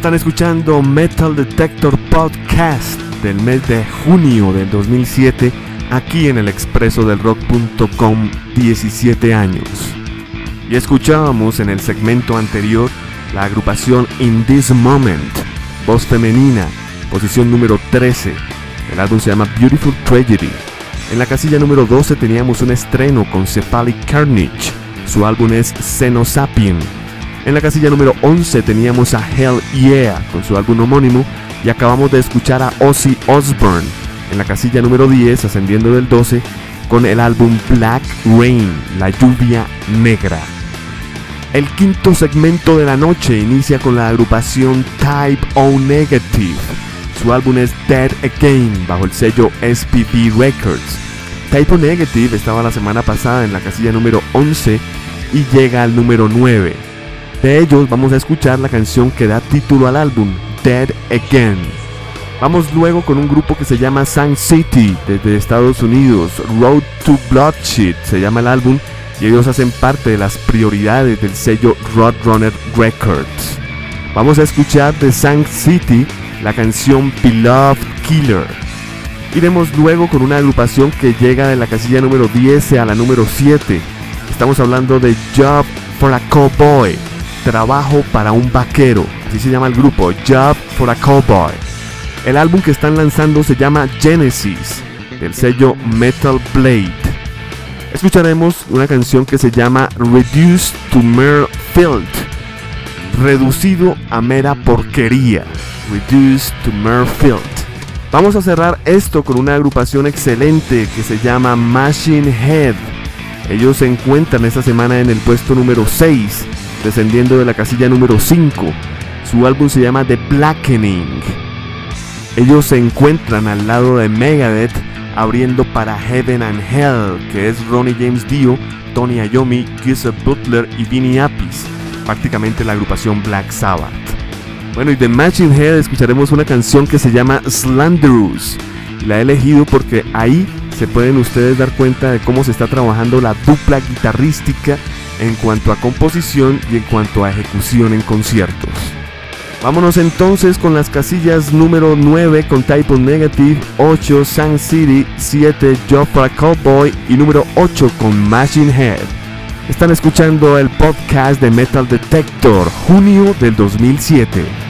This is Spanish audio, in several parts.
Están escuchando Metal Detector Podcast del mes de junio del 2007 aquí en el expreso del rock.com 17 años. Y escuchábamos en el segmento anterior la agrupación In This Moment, voz femenina, posición número 13. El álbum se llama Beautiful Tragedy. En la casilla número 12 teníamos un estreno con Cephalic Carnage. Su álbum es Xenosapien. En la casilla número 11 teníamos a Hell Yeah con su álbum homónimo y acabamos de escuchar a Ozzy Osbourne en la casilla número 10 ascendiendo del 12 con el álbum Black Rain, la lluvia negra. El quinto segmento de la noche inicia con la agrupación Type O Negative. Su álbum es Dead Again bajo el sello SPP Records. Type O Negative estaba la semana pasada en la casilla número 11 y llega al número 9. De ellos vamos a escuchar la canción que da título al álbum, Dead Again. Vamos luego con un grupo que se llama Sun City desde Estados Unidos. Road to Bloodshed se llama el álbum y ellos hacen parte de las prioridades del sello Roadrunner Records. Vamos a escuchar de Sun City la canción Beloved Killer. Iremos luego con una agrupación que llega de la casilla número 10 a la número 7. Estamos hablando de Job for a Cowboy, trabajo para un vaquero. Así se llama el grupo, Job for a Cowboy. El álbum que están lanzando se llama Genesis, del sello Metal Blade. Escucharemos una canción que se llama Reduced to Mere Filth, reducido a mera porquería. Reduced to Mere Filth. Vamos a cerrar esto con una agrupación excelente que se llama Machine Head. Ellos se encuentran esta semana en el puesto número 6, descendiendo de la casilla número 5. Su álbum se llama The Blackening. Ellos se encuentran al lado de Megadeth abriendo para Heaven and Hell, que es Ronnie James Dio, Tony Iommi, Giuseppe Butler y Vinny Appice, prácticamente la agrupación Black Sabbath. Bueno, y de Machine Head escucharemos una canción que se llama Slanderous. La he elegido porque ahí se pueden ustedes dar cuenta de cómo se está trabajando la dupla guitarrística en cuanto a composición y en cuanto a ejecución en conciertos. Vámonos entonces con las casillas número 9 con Type Negative, 8 Sun City, 7 Job for Cowboy y número 8 con Machine Head. Están escuchando el podcast de Metal Detector, junio del 2007.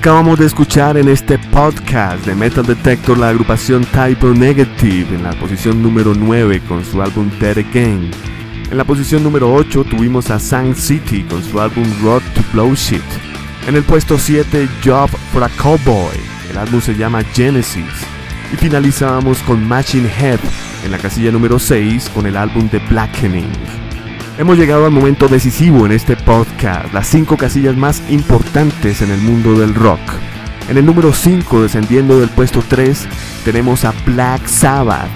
Acabamos de escuchar en este podcast de Metal Detector la agrupación Typo Negative en la posición número 9 con su álbum Dead Again. En la posición número 8 tuvimos a Sang City con su álbum Road to Blow Shit. En el puesto 7 Job for a Cowboy, el álbum se llama Genesis. Y finalizábamos con Machine Head en la casilla número 6 con el álbum The Blackening. Hemos llegado al momento decisivo en este podcast, las 5 casillas más importantes en el mundo del rock. En el número 5, descendiendo del puesto 3, tenemos a Black Sabbath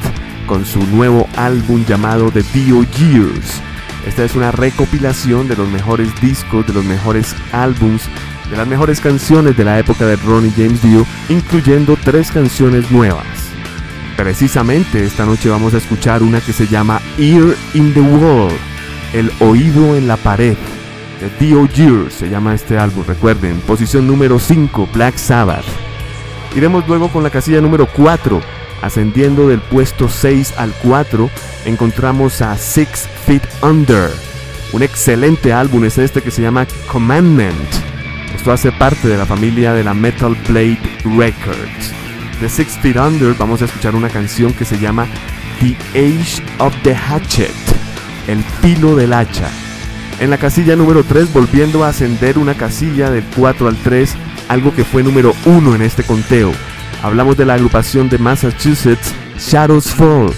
con su nuevo álbum llamado The Dio Years. Esta es una recopilación de los mejores discos, de los mejores álbums, de las mejores canciones de la época de Ronnie James Dio, incluyendo tres canciones nuevas. Precisamente esta noche vamos a escuchar una que se llama Ear in the Wall el oído en la pared. The Dio Year se llama este álbum, recuerden. Posición número 5, Black Sabbath. Iremos luego con la casilla número 4. Ascendiendo del puesto 6 al 4, encontramos a Six Feet Under. Un excelente álbum es este que se llama Commandment. Esto hace parte de la familia de la Metal Blade Records. De Six Feet Under vamos a escuchar una canción que se llama The Age of the Hatchet el pilo del hacha. En la casilla número 3 volviendo a ascender una casilla del 4 al 3, algo que fue número 1 en este conteo. Hablamos de la agrupación de Massachusetts Shadows Fall.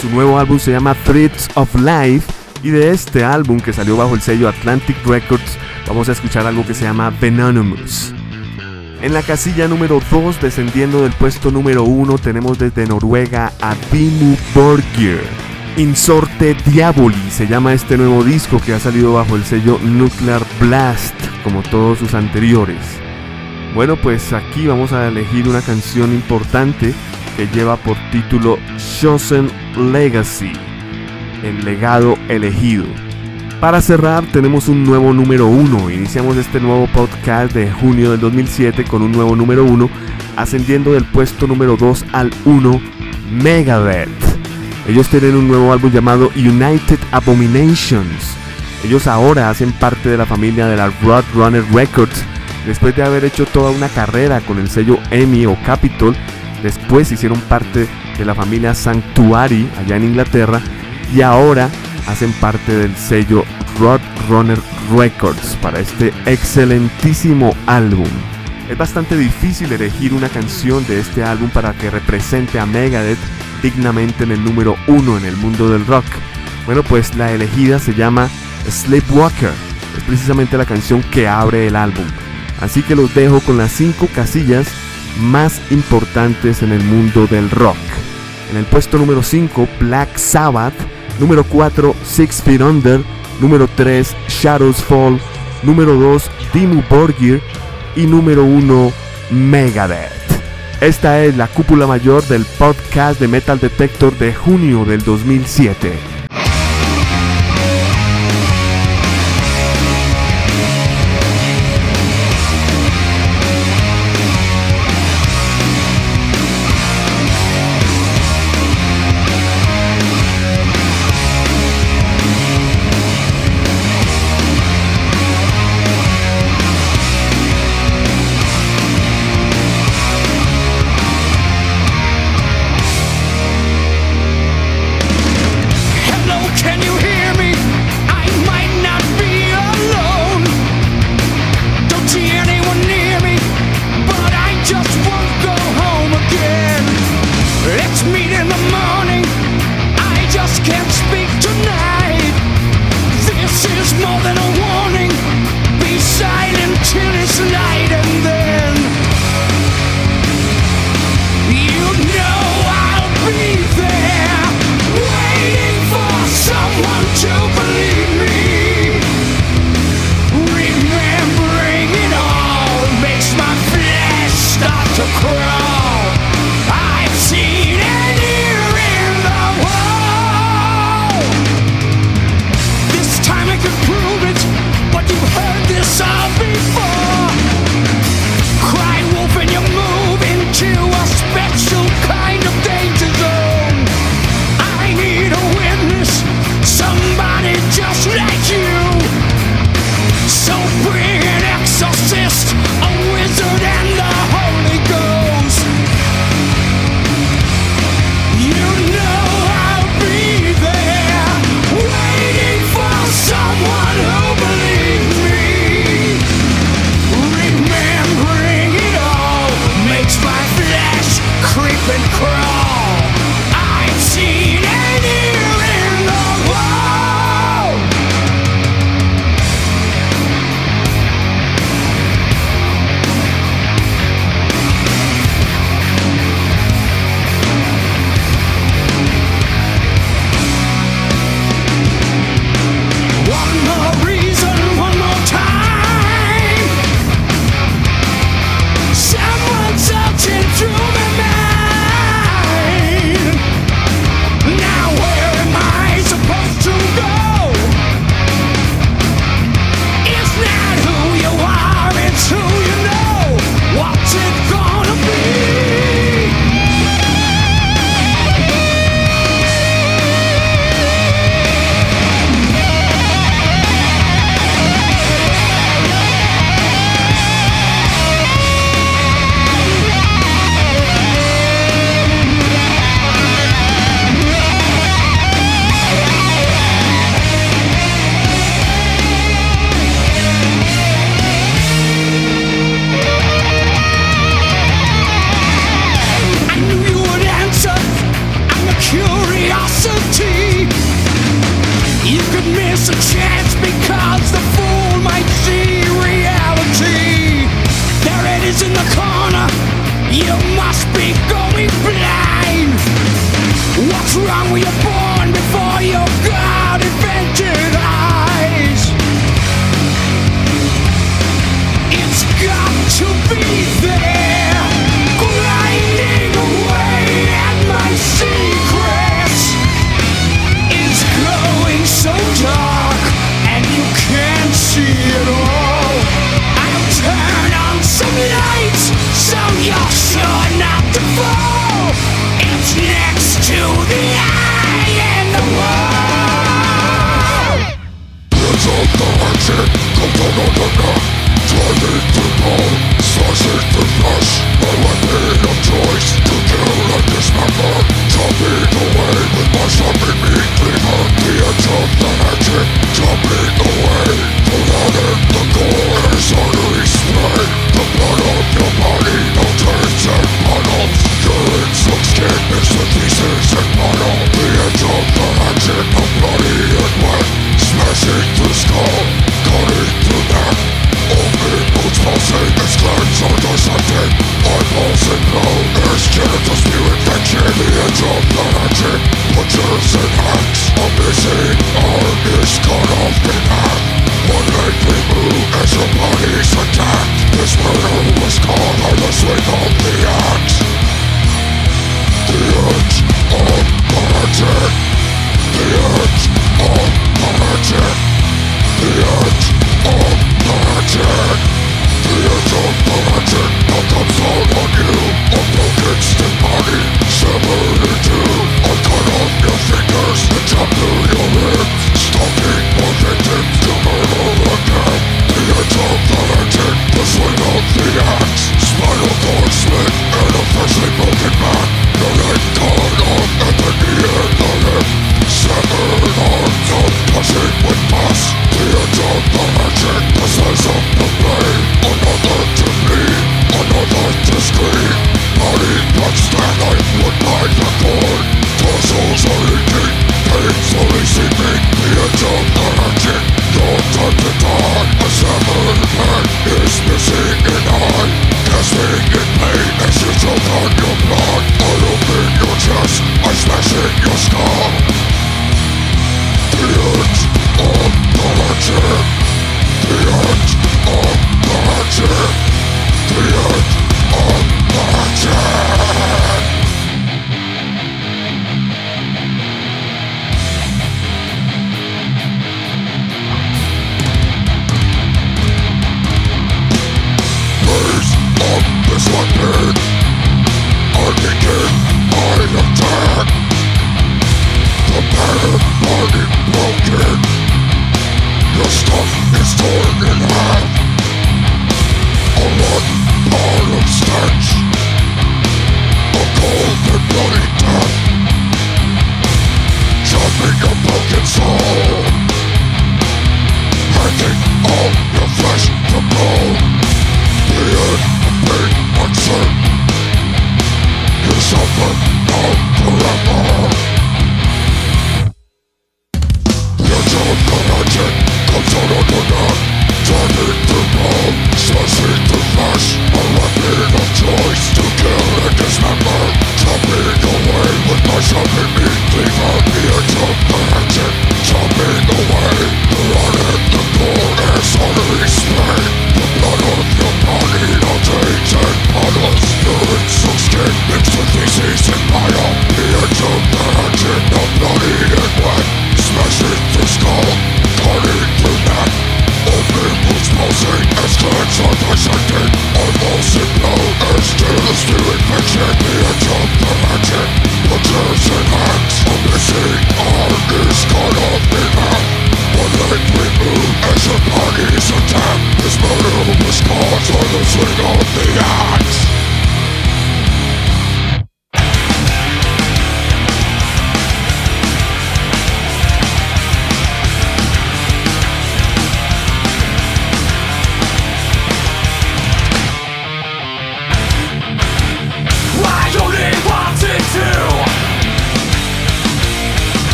Su nuevo álbum se llama Threads of Life y de este álbum que salió bajo el sello Atlantic Records vamos a escuchar algo que se llama Venomous. En la casilla número 2, descendiendo del puesto número 1, tenemos desde Noruega a Dimu Borgir Insorte Diaboli se llama este nuevo disco que ha salido bajo el sello Nuclear Blast, como todos sus anteriores. Bueno, pues aquí vamos a elegir una canción importante que lleva por título Chosen Legacy, el legado elegido. Para cerrar tenemos un nuevo número 1. Iniciamos este nuevo podcast de junio del 2007 con un nuevo número 1, ascendiendo del puesto número 2 al 1, Megadeth. Ellos tienen un nuevo álbum llamado United Abominations. Ellos ahora hacen parte de la familia de la Roadrunner Records. Después de haber hecho toda una carrera con el sello EMI o Capitol, después hicieron parte de la familia Sanctuary allá en Inglaterra y ahora hacen parte del sello Roadrunner Records para este excelentísimo álbum. Es bastante difícil elegir una canción de este álbum para que represente a Megadeth dignamente en el número uno en el mundo del rock. Bueno, pues la elegida se llama Sleepwalker. Es precisamente la canción que abre el álbum. Así que los dejo con las cinco casillas más importantes en el mundo del rock. En el puesto número 5, Black Sabbath. Número 4, Six Feet Under. Número 3, Shadows Fall. Número 2, Dimmu Borgir. Y número 1, Megadeth. Esta es la cúpula mayor del podcast de Metal Detector de junio del 2007.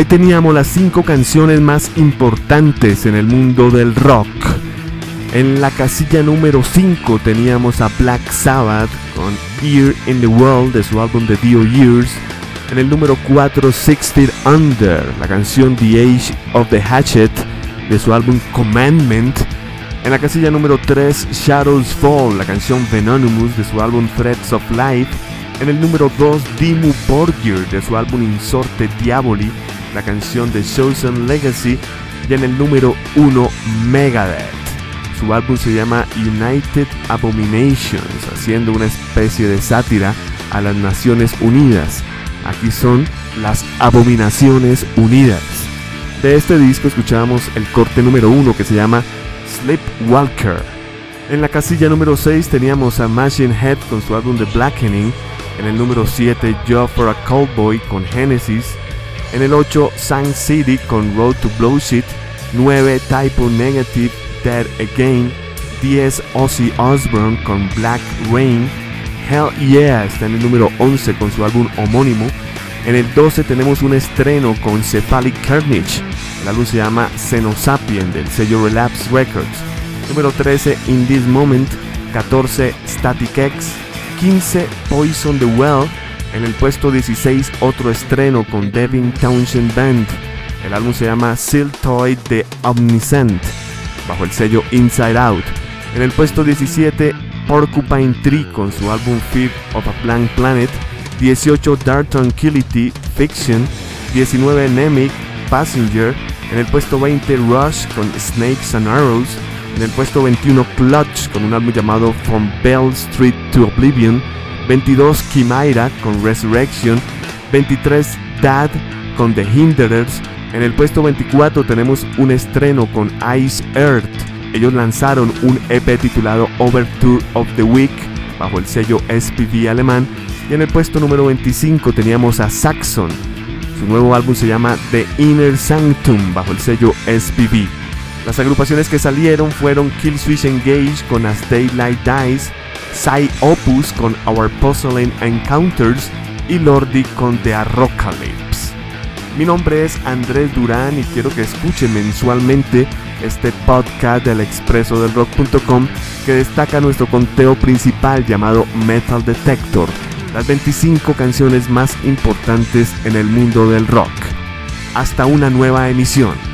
Ahí teníamos las cinco canciones más importantes en el mundo del rock. En la casilla número 5 teníamos a Black Sabbath con Here in the World de su álbum The Dio Years. En el número 4 Six Feet Under, la canción The Age of the Hatchet de su álbum Commandment. En la casilla número 3 Shadows Fall, la canción Venonymous de su álbum Threads of Life. En el número 2 Dimmu Borgir de su álbum Insorte Diaboli la canción de Chosen Legacy y en el número 1 Megadeth. Su álbum se llama United Abominations, haciendo una especie de sátira a las Naciones Unidas. Aquí son las Abominaciones Unidas. De este disco escuchamos el corte número 1 que se llama Sleepwalker. En la casilla número 6 teníamos a Machine Head con su álbum The Blackening. En el número 7 Job for a Cowboy con Genesis. En el 8, Sun City con Road to Blowshit. 9, Typo Negative Dead Again. 10, Ozzy Osbourne con Black Rain. Hell Yeah está en el número 11 con su álbum homónimo. En el 12 tenemos un estreno con Cephalic Carnage. El álbum se llama Xenosapien del sello Relapse Records. Número 13, In This Moment. 14, Static X. 15, Poison the Well. En el puesto 16, otro estreno con Devin Townshend Band. El álbum se llama Toy de Omniscient, bajo el sello Inside Out. En el puesto 17, Porcupine Tree con su álbum Fear of a Blank Planet. 18, Dark Tranquility Fiction. 19, Nemic Passenger. En el puesto 20, Rush con Snakes and Arrows. En el puesto 21, Clutch con un álbum llamado From Bell Street to Oblivion. 22 Kimaira con Resurrection, 23 Dad con The Hinderers, en el puesto 24 tenemos un estreno con Ice Earth, ellos lanzaron un EP titulado Overture of the Week bajo el sello SPV alemán. Y en el puesto número 25 teníamos a Saxon, su nuevo álbum se llama The Inner Sanctum bajo el sello SPV. Las agrupaciones que salieron fueron Killswitch Engage con As Daylight Dies, Psy Opus con Our Puzzling Encounters y Lordi con The Arocalypse. Mi nombre es Andrés Durán y quiero que escuchen mensualmente este podcast del expreso del rock.com que destaca nuestro conteo principal llamado Metal Detector, las 25 canciones más importantes en el mundo del rock. Hasta una nueva emisión.